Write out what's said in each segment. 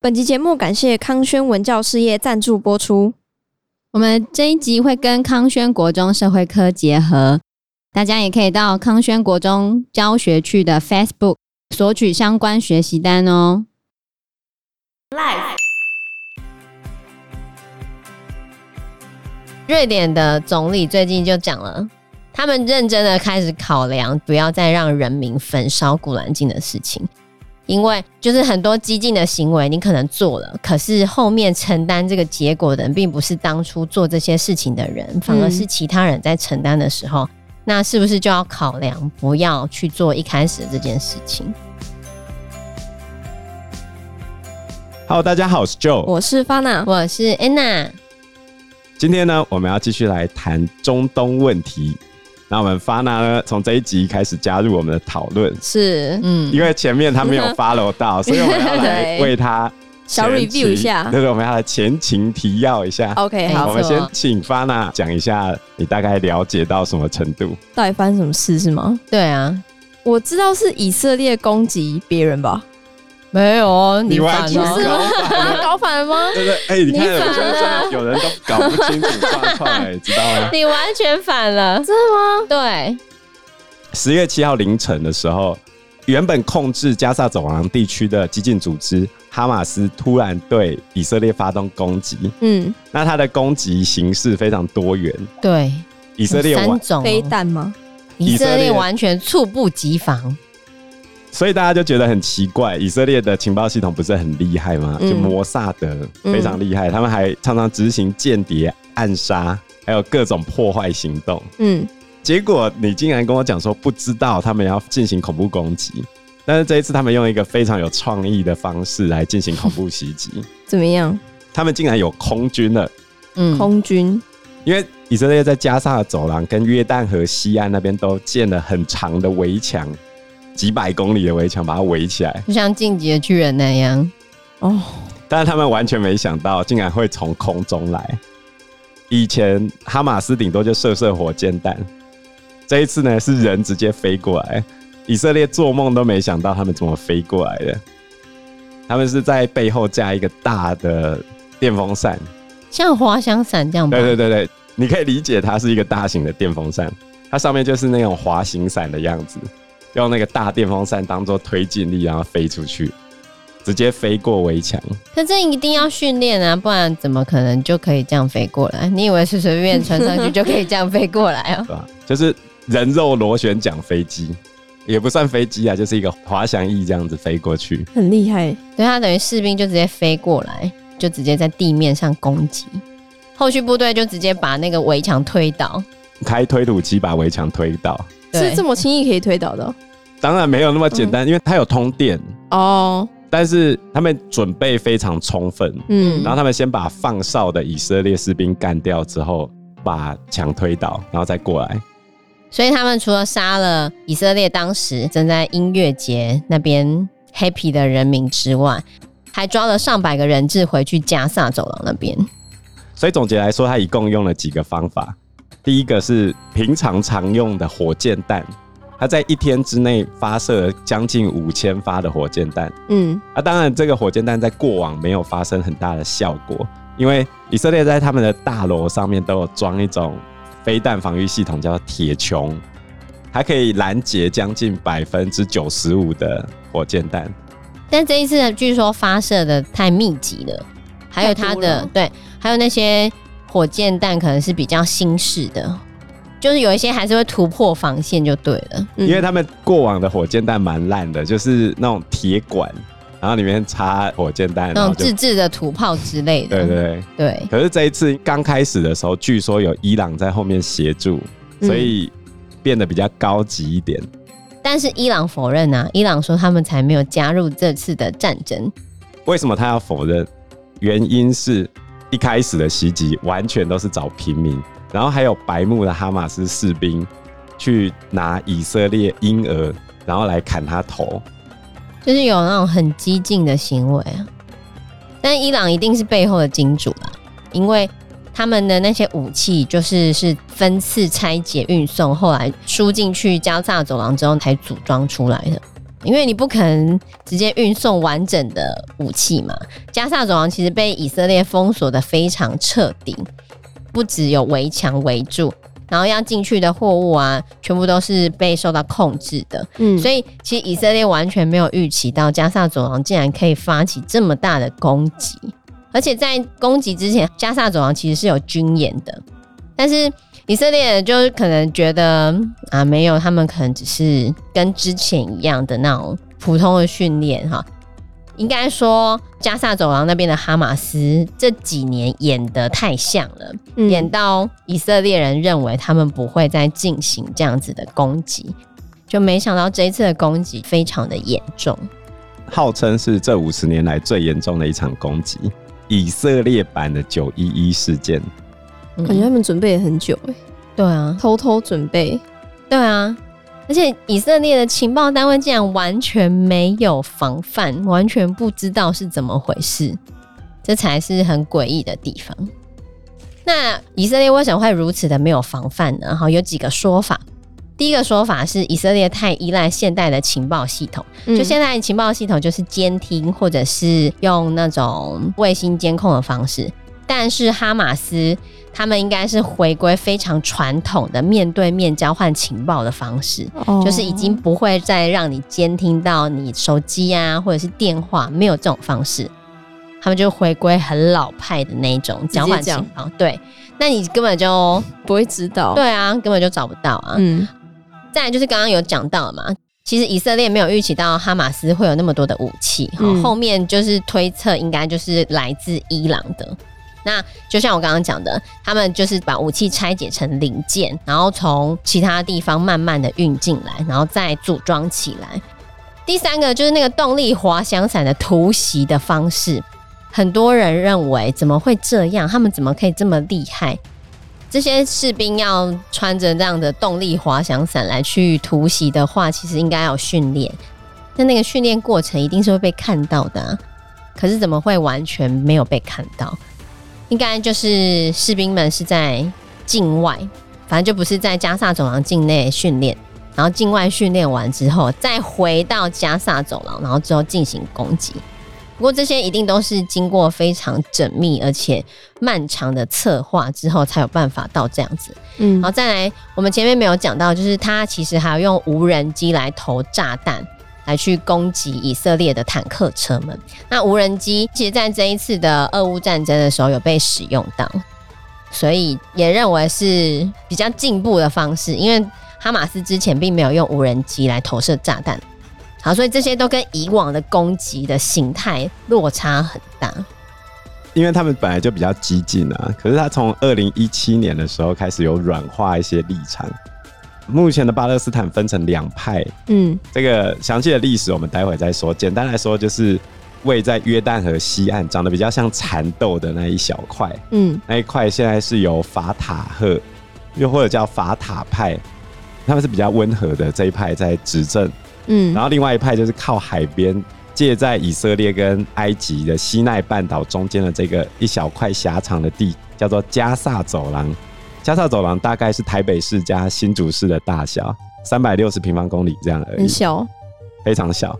本集节目感谢康轩文教事业赞助播出。我们这一集会跟康轩国中社会科结合，大家也可以到康轩国中教学区的 Facebook 索取相关学习单哦。Life 瑞典的总理最近就讲了，他们认真的开始考量，不要再让人民焚烧古兰经的事情。因为就是很多激进的行为，你可能做了，可是后面承担这个结果的人，并不是当初做这些事情的人，反而是其他人在承担的时候，嗯，那是不是就要考量不要去做一开始的这件事情？Hello，大家好，我是 Joe，我是 Fana，我是 Anna。今天呢，我们要继续来谈中东问题。那我们 Fana 呢，从这一集开始加入我们的讨论，是，嗯，因为前面他没有 follow 到，所以我们要来 为他小 review 一下，对对，我们要来前情提要一下。OK，好，我们先请 Fana 讲一下，你大概了解到什么程度？到底发生什么事是吗？对啊，我知道是以色列攻击别人吧。没有哦，你完全是吗？搞反了吗？对对，哎、欸，你看，我觉得有人都搞不清楚状况，哎，知道吗？你完全反了，真的吗？对。十月七号凌晨的时候，原本控制加萨走廊地区的激进组织哈马斯突然对以色列发动攻击。嗯，那他的攻击形式非常多元。对，以色列三种飞弹吗？以色列完全猝不及防。所以大家就觉得很奇怪，以色列的情报系统不是很厉害吗？就摩萨德非常厉害，他们还常常执行间谍暗杀，还有各种破坏行动。嗯，结果你竟然跟我讲说不知道他们要进行恐怖攻击，但是这一次他们用一个非常有创意的方式来进行恐怖袭击。怎么样？他们竟然有空军了。嗯，空军，因为以色列在加沙的走廊跟约旦河西岸那边都建了很长的围墙。几百公里的围墙把它围起来，就像进击的巨人那样哦。但是他们完全没想到，竟然会从空中来。以前哈马斯顶多就射射火箭弹，这一次呢是人直接飞过来。以色列做梦都没想到他们怎么飞过来的。他们是在背后架一个大的电风扇，像滑翔伞这样。对对对对，你可以理解它是一个大型的电风扇，它上面就是那种滑行伞的样子。用那个大电风扇当做推进力，然后飞出去，直接飞过围墙。可这一定要训练啊，不然怎么可能就可以这样飞过来？你以为随随便穿上去就可以这样飞过来啊？对吧？就是人肉螺旋桨飞机，也不算飞机啊，就是一个滑翔翼这样子飞过去，很厉害。对，他等于士兵就直接飞过来，就直接在地面上攻击，后续部队就直接把那个围墙推倒，开推土机把围墙推倒。是这么轻易可以推倒的？当然没有那么简单，嗯、因为它有通电哦。但是他们准备非常充分，嗯，然后他们先把放哨的以色列士兵干掉之后，把墙推倒，然后再过来。所以他们除了杀了以色列当时正在音乐节那边 happy 的人民之外，还抓了上百个人质回去加萨走廊那边。所以总结来说，他一共用了几个方法。第一个是平常常用的火箭弹。他在一天之内发射了将近五千发的火箭弹，嗯，啊，当然这个火箭弹在过往没有发生很大的效果，因为以色列在他们的大楼上面都有装一种飞弹防御系统，叫铁穹，它可以拦截将近百分之九十五的火箭弹。但这一次据说发射的太密集了，还有它的对，还有那些火箭弹可能是比较新式的。就是有一些还是会突破防线就对了，因为他们过往的火箭弹蛮烂的，就是那种铁管，然后里面插火箭弹，那种自制的土炮之类的。对对对，对。可是这一次刚开始的时候，据说有伊朗在后面协助，所以变得比较高级一点。但是伊朗否认啊，伊朗说他们才没有加入这次的战争。为什么他要否认？原因是一开始的袭击完全都是找平民。然后还有白目的哈马斯士兵去拿以色列婴儿，然后来砍他头，就是有那种很激进的行为啊。但伊朗一定是背后的金主啦，因为他们的那些武器就是是分次拆解运送，后来输进去加萨走廊之后才组装出来的。因为你不可能直接运送完整的武器嘛。加萨走廊其实被以色列封锁得非常彻底，不只有围墙围住，然后要进去的货物啊，全部都是被受到控制的。嗯，所以其实以色列完全没有预期到加萨走廊竟然可以发起这么大的攻击，而且在攻击之前，加萨走廊其实是有军演的，但是。以色列就是可能觉得啊，没有，他们可能只是跟之前一样的那种普通的训练哈。应该说，加萨走廊那边的哈马斯这几年演得太像了，嗯、演到以色列人认为他们不会再进行这样子的攻击，就没想到这一次的攻击非常的严重，号称是这五十年来最严重的一场攻击，以色列版的九一一事件。感觉他们准备了很久哎，对啊，偷偷准备，对啊，而且以色列的情报单位竟然完全没有防范，完全不知道是怎么回事，这才是很诡异的地方。那以色列为什么会如此的没有防范呢？哈，有几个说法。第一个说法是以色列太依赖现代的情报系统，就现在情报系统就是监听或者是用那种卫星监控的方式，但是哈马斯。他们应该是回归非常传统的面对面交换情报的方式，oh. 就是已经不会再让你监听到你手机啊，或者是电话，没有这种方式。他们就回归很老派的那种交换情报。对，那你根本就不会知道。对啊，根本就找不到啊。嗯。再来就是刚刚有讲到嘛，其实以色列没有预期到哈马斯会有那么多的武器，嗯、后面就是推测应该就是来自伊朗的。那就像我刚刚讲的，他们就是把武器拆解成零件，然后从其他地方慢慢的运进来，然后再组装起来。第三个就是那个动力滑翔伞的突袭的方式，很多人认为怎么会这样？他们怎么可以这么厉害？这些士兵要穿着这样的动力滑翔伞来去突袭的话，其实应该要训练，那那个训练过程一定是会被看到的。可是怎么会完全没有被看到？应该就是士兵们是在境外，反正就不是在加萨走廊境内训练，然后境外训练完之后再回到加萨走廊，然后之后进行攻击。不过这些一定都是经过非常缜密而且漫长的策划之后才有办法到这样子。嗯，然后再来，我们前面没有讲到，就是他其实还要用无人机来投炸弹。来去攻击以色列的坦克车们。那无人机其实在这一次的俄乌战争的时候有被使用到，所以也认为是比较进步的方式。因为哈马斯之前并没有用无人机来投射炸弹，好，所以这些都跟以往的攻击的形态落差很大。因为他们本来就比较激进啊，可是他从二零一七年的时候开始有软化一些立场。目前的巴勒斯坦分成两派，嗯，这个详细的历史我们待会再说。简单来说，就是位在约旦河西岸，长得比较像蚕豆的那一小块，嗯，那一块现在是由法塔赫，又或者叫法塔派，他们是比较温和的这一派在执政，嗯，然后另外一派就是靠海边，借在以色列跟埃及的西奈半岛中间的这个一小块狭长的地，叫做加萨走廊。加萨走廊大概是台北市加新竹市的大小，三百六十平方公里这样而已，很小，非常小。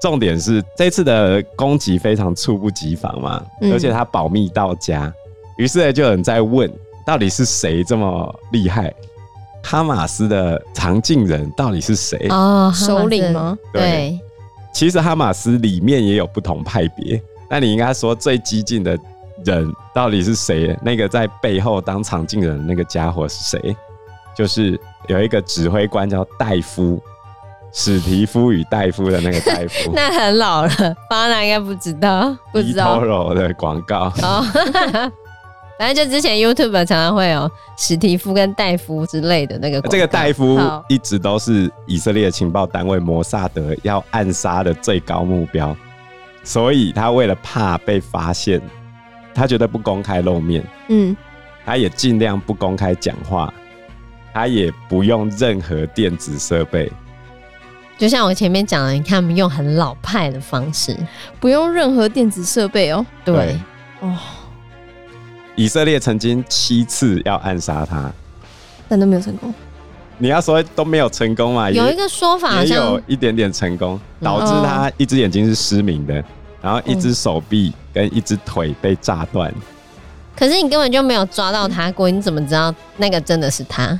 重点是这次的攻击非常猝不及防嘛，嗯、而且它保密到家，于是就有人在问，到底是谁这么厉害？哈马斯的常进人到底是谁？哦，首领吗？对，对其实哈马斯里面也有不同派别，那你应该说最激进的。人到底是谁？那个在背后当场镜人的那个家伙是谁？就是有一个指挥官叫戴夫，史提夫与戴夫的那个戴夫。那很老了，巴拿应该不知道，不知道。的广告。哦，反正就之前 YouTube 常常会有史提夫跟戴夫之类的那个。这个戴夫一直都是以色列情报单位摩萨德要暗杀的最高目标，所以他为了怕被发现。他绝对不公开露面，嗯，他也尽量不公开讲话，他也不用任何电子设备。就像我前面讲的，你看他们用很老派的方式，不用任何电子设备哦。对，对。哦，以色列曾经七次要暗杀他，但都没有成功。你要说都没有成功嘛？有一个说法好像也有一点点成功，导致他一只眼睛是失明的，然后一只手臂跟一只腿被炸断。可是你根本就没有抓到他过，你怎么知道那个真的是他？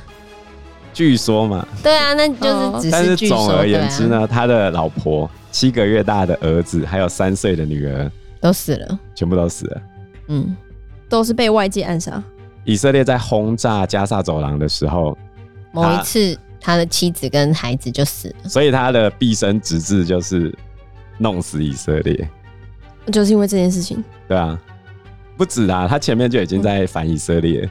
据说嘛。对啊，那就是只是总而言之呢，他的老婆、七个月大的儿子还有三岁的女儿都死了，全部都死了。嗯，都是被外界暗杀。以色列在轰炸加萨走廊的时候，某一次他的妻子跟孩子就死了，所以他的毕生直至就是弄死以色列，就是因为这件事情。对啊。不止啊，他前面就已经在反以色列，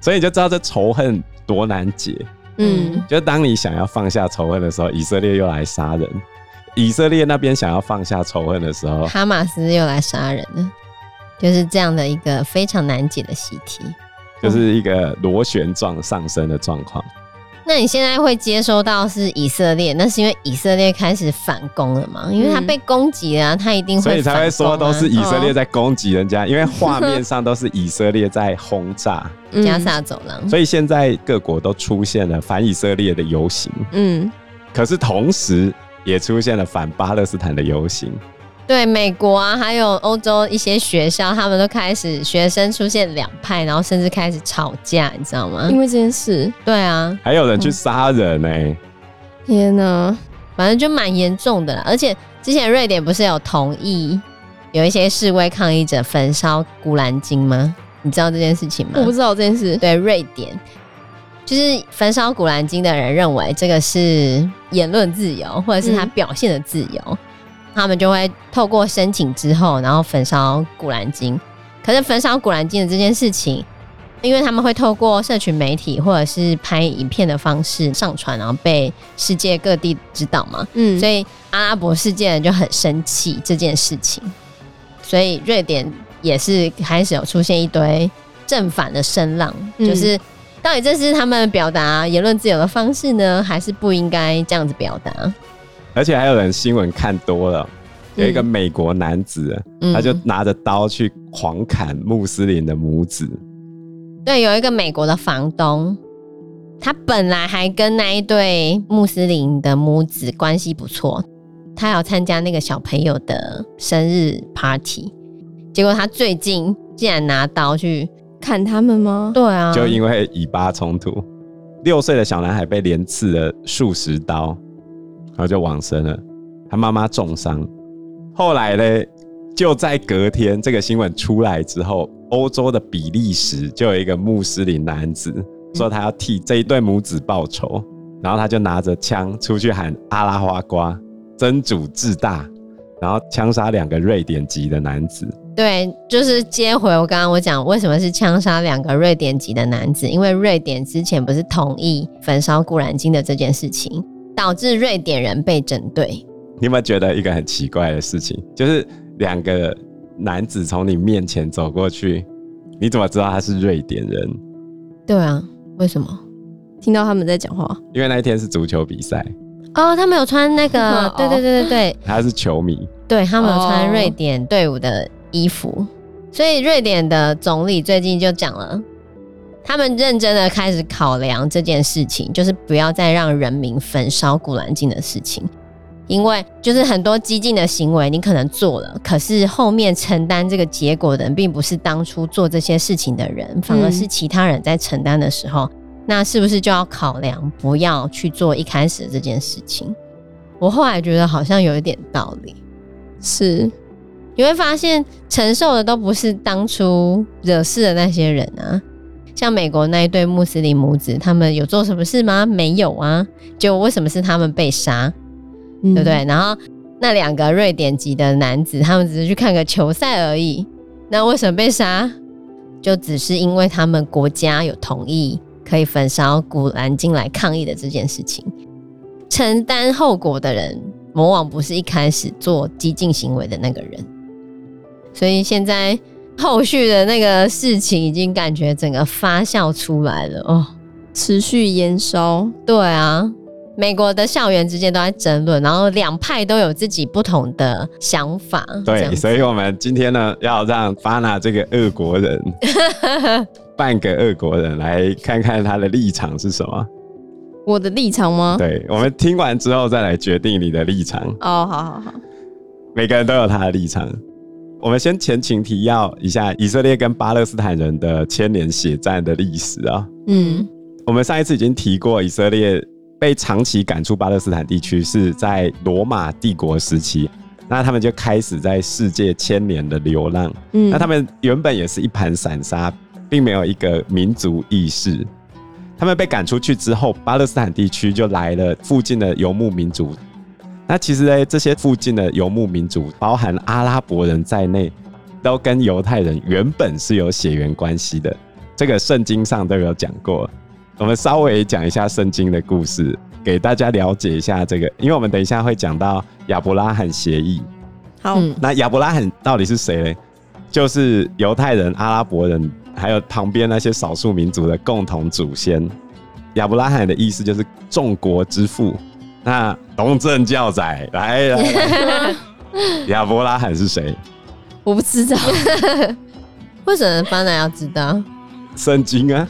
所以你就知道这仇恨多难解。嗯，就当你想要放下仇恨的时候，以色列又来杀人；以色列那边想要放下仇恨的时候，哈马斯又来杀人了。就是这样的一个非常难解的习题，就是一个螺旋状上升的状况。那你现在会接收到是以色列，那是因为以色列开始反攻了嘛？因为他被攻击了，他一定会、啊。所以才会说都是以色列在攻击人家，哦、因为画面 上都是以色列在轰炸加萨走廊。所以现在各国都出现了反以色列的游行，嗯，可是同时也出现了反巴勒斯坦的游行。对美国啊，还有欧洲一些学校，他们都开始学生出现两派，然后甚至开始吵架，你知道吗？因为这件事。对啊，还有人去杀人呢、欸！天哪，反正就蛮严重的啦。而且之前瑞典不是有同意有一些示威抗议者焚烧古兰经吗？你知道这件事情吗？我不知道这件事。对，瑞典就是焚烧古兰经的人认为这个是言论自由，或者是他表现的自由。嗯他们就会透过申请之后，然后焚烧古兰经。可是焚烧古兰经的这件事情，因为他们会透过社群媒体或者是拍影片的方式上传，然后被世界各地知道嘛。嗯，所以阿拉伯世界人就很生气这件事情。所以瑞典也是开始有出现一堆正反的声浪，嗯、就是到底这是他们表达言论自由的方式呢，还是不应该这样子表达？而且还有人新闻看多了，有一个美国男子，嗯、他就拿着刀去狂砍穆斯林的母子。对，有一个美国的房东，他本来还跟那一对穆斯林的母子关系不错，他要参加那个小朋友的生日 party，结果他最近竟然拿刀去砍他们吗？对啊，就因为以巴冲突，六岁的小男孩被连刺了数十刀。然后就往生了，他妈妈重伤。后来呢，就在隔天这个新闻出来之后，欧洲的比利时就有一个穆斯林男子说他要替这一对母子报仇，然后他就拿着枪出去喊阿拉花瓜，真主至大，然后枪杀两个瑞典籍的男子。对，就是接回我刚刚我讲为什么是枪杀两个瑞典籍的男子，因为瑞典之前不是同意焚烧古兰经的这件事情。导致瑞典人被针对。你有没有觉得一个很奇怪的事情？就是两个男子从你面前走过去，你怎么知道他是瑞典人？对啊，为什么？听到他们在讲话。因为那一天是足球比赛。哦，他们有穿那个，对对对对对，他是球迷。对，他们有穿瑞典队伍的衣服，所以瑞典的总理最近就讲了。他们认真的开始考量这件事情，就是不要再让人民焚烧古兰经的事情，因为就是很多激进的行为，你可能做了，可是后面承担这个结果的人，并不是当初做这些事情的人，反而是其他人在承担的时候，嗯、那是不是就要考量不要去做一开始的这件事情？我后来觉得好像有一点道理，是你会发现承受的都不是当初惹事的那些人啊。像美国那一对穆斯林母子，他们有做什么事吗？没有啊，就为什么是他们被杀，嗯、对不对？然后那两个瑞典籍的男子，他们只是去看个球赛而已，那为什么被杀？就只是因为他们国家有同意可以焚烧古兰经来抗议的这件事情，承担后果的人，往往不是一开始做激进行为的那个人，所以现在。后续的那个事情已经感觉整个发酵出来了哦，持续延烧。对啊，美国的校园之间都在争论，然后两派都有自己不同的想法。对，所以我们今天呢，要让 Fana 这个俄国人，半个俄国人来看看他的立场是什么。我的立场吗？对，我们听完之后再来决定你的立场。哦，好好好，每个人都有他的立场。我们先前情提要一下以色列跟巴勒斯坦人的千年血战的历史啊。嗯，我们上一次已经提过，以色列被长期赶出巴勒斯坦地区是在罗马帝国时期，那他们就开始在世界千年的流浪。嗯，那他们原本也是一盘散沙，并没有一个民族意识。他们被赶出去之后，巴勒斯坦地区就来了附近的游牧民族。那其实呢，这些附近的游牧民族，包含阿拉伯人在内，都跟犹太人原本是有血缘关系的。这个圣经上都有讲过。我们稍微讲一下圣经的故事，给大家了解一下这个。因为我们等一下会讲到亚伯拉罕协议。好，那亚伯拉罕到底是谁呢？就是犹太人、阿拉伯人，还有旁边那些少数民族的共同祖先。亚伯拉罕的意思就是众国之父。那 东正教仔来来，亚伯拉罕是谁？我不知道，为什么方南要知道？圣经啊，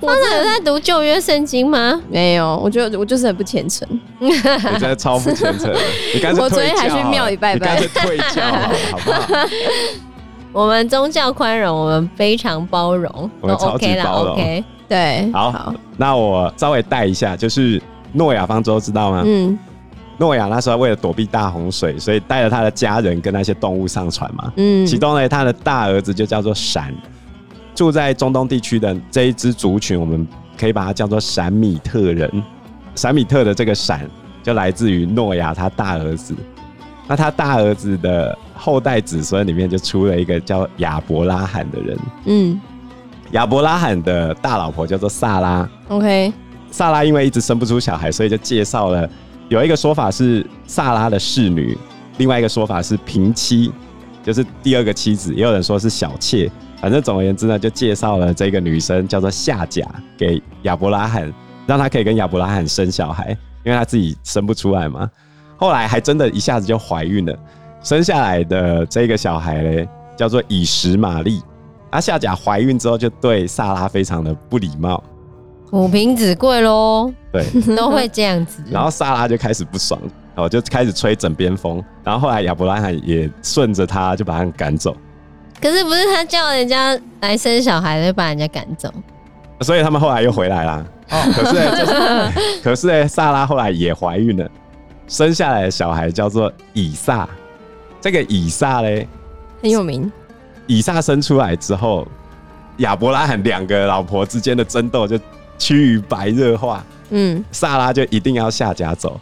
方南有在读旧约圣经吗？没有，我觉得我就是很不虔诚。你真的超不虔诚，你干脆。我昨天还去庙里拜拜，你干脆退教好不好？我们宗教宽容，我们非常包容，我们超级包容。OK，对，好，好，那我稍微带一下，就是。诺亚方舟知道吗？嗯，诺亚那时候为了躲避大洪水，所以带着他的家人跟那些动物上船嘛。嗯，其中呢，他的大儿子就叫做闪，住在中东地区的这一支族群，我们可以把它叫做闪米特人。闪米特的这个闪就来自于诺亚他大儿子。那他大儿子的后代子孙里面就出了一个叫亚伯拉罕的人。嗯，亚伯拉罕的大老婆叫做萨拉。OK。萨拉因为一直生不出小孩，所以就介绍了。有一个说法是萨拉的侍女，另外一个说法是平妻，就是第二个妻子。也有人说是小妾。反正总而言之呢，就介绍了这个女生叫做夏甲给亚伯拉罕，让他可以跟亚伯拉罕生小孩，因为他自己生不出来嘛。后来还真的一下子就怀孕了，生下来的这个小孩嘞叫做以实玛利。啊，夏甲怀孕之后就对萨拉非常的不礼貌。母凭子贵喽，对，都会这样子。然后萨拉就开始不爽，哦，就开始吹枕边风。然后后来亚伯拉罕也顺着他，就把他赶走。可是不是他叫人家来生小孩，就把人家赶走？所以他们后来又回来啦。哦，可是，就是，可是呢，萨拉后来也怀孕了，生下来的小孩叫做以撒。这个以撒嘞很有名。以撒生出来之后，亚伯拉罕两个老婆之间的争斗就。趋于白热化，嗯，萨拉就一定要下甲走，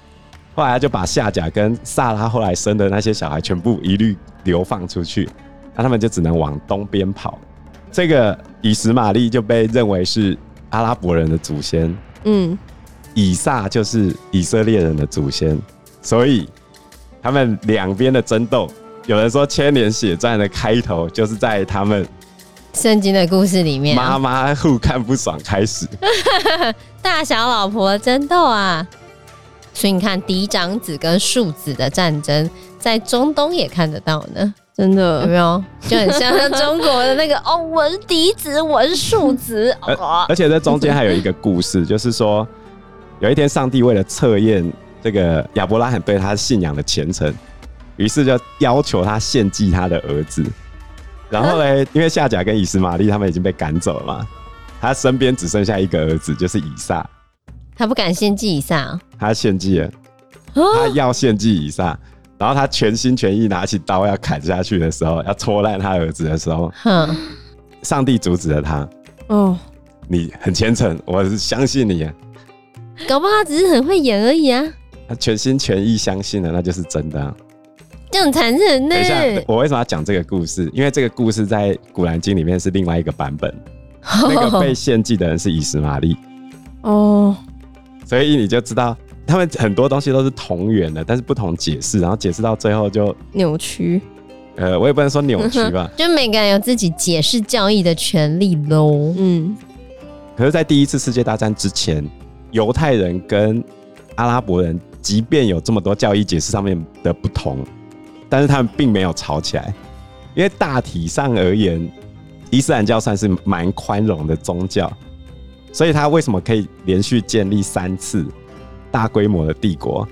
后来就把下甲跟萨拉后来生的那些小孩全部一律流放出去，那他们就只能往东边跑。这个以实玛利就被认为是阿拉伯人的祖先，嗯，以撒就是以色列人的祖先，所以他们两边的争斗，有人说千年血战的开头就是在他们。圣经的故事里面，妈妈互看不爽开始，大小老婆争斗啊！所以你看嫡长子跟庶子的战争，在中东也看得到呢，真的有没有？就很像中国的那个 哦，我是嫡子，我是庶子。而而且在中间还有一个故事，就是说有一天上帝为了测验这个亚伯拉罕对他信仰的虔诚，于是就要求他献祭他的儿子。然后嘞，因为夏甲跟以实玛利他们已经被赶走了嘛，他身边只剩下一个儿子，就是以撒。他不敢献祭以撒，他献祭了，他要献祭以撒。然后他全心全意拿起刀要砍下去的时候，要戳烂他儿子的时候，哼，上帝阻止了他。哦，你很虔诚，我是相信你啊。搞不好他只是很会演而已啊。他全心全意相信了，那就是真的啊。这很残忍呢。等一下，我为什么要讲这个故事？因为这个故事在《古兰经》里面是另外一个版本，那个被献祭的人是以实玛利。哦，所以你就知道，他们很多东西都是同源的，但是不同解释，然后解释到最后就扭曲。呃，我也不能说扭曲吧，就每个人有自己解释教义的权利喽。嗯，可是，在第一次世界大战之前，犹太人跟阿拉伯人，即便有这么多教义解释上面的不同。但是他们并没有吵起来，因为大体上而言，伊斯兰教算是蛮宽容的宗教，所以他为什么可以连续建立三次大规模的帝国？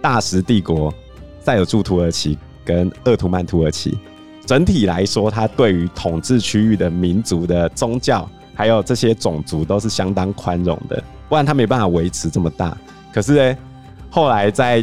大食帝国、塞尔柱土耳其跟鄂图曼土耳其。整体来说，他对于统治区域的民族的宗教，还有这些种族都是相当宽容的，不然他没办法维持这么大。可是呢，后来在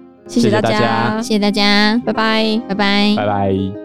谢谢大家，谢谢大家，拜拜，拜拜，拜拜。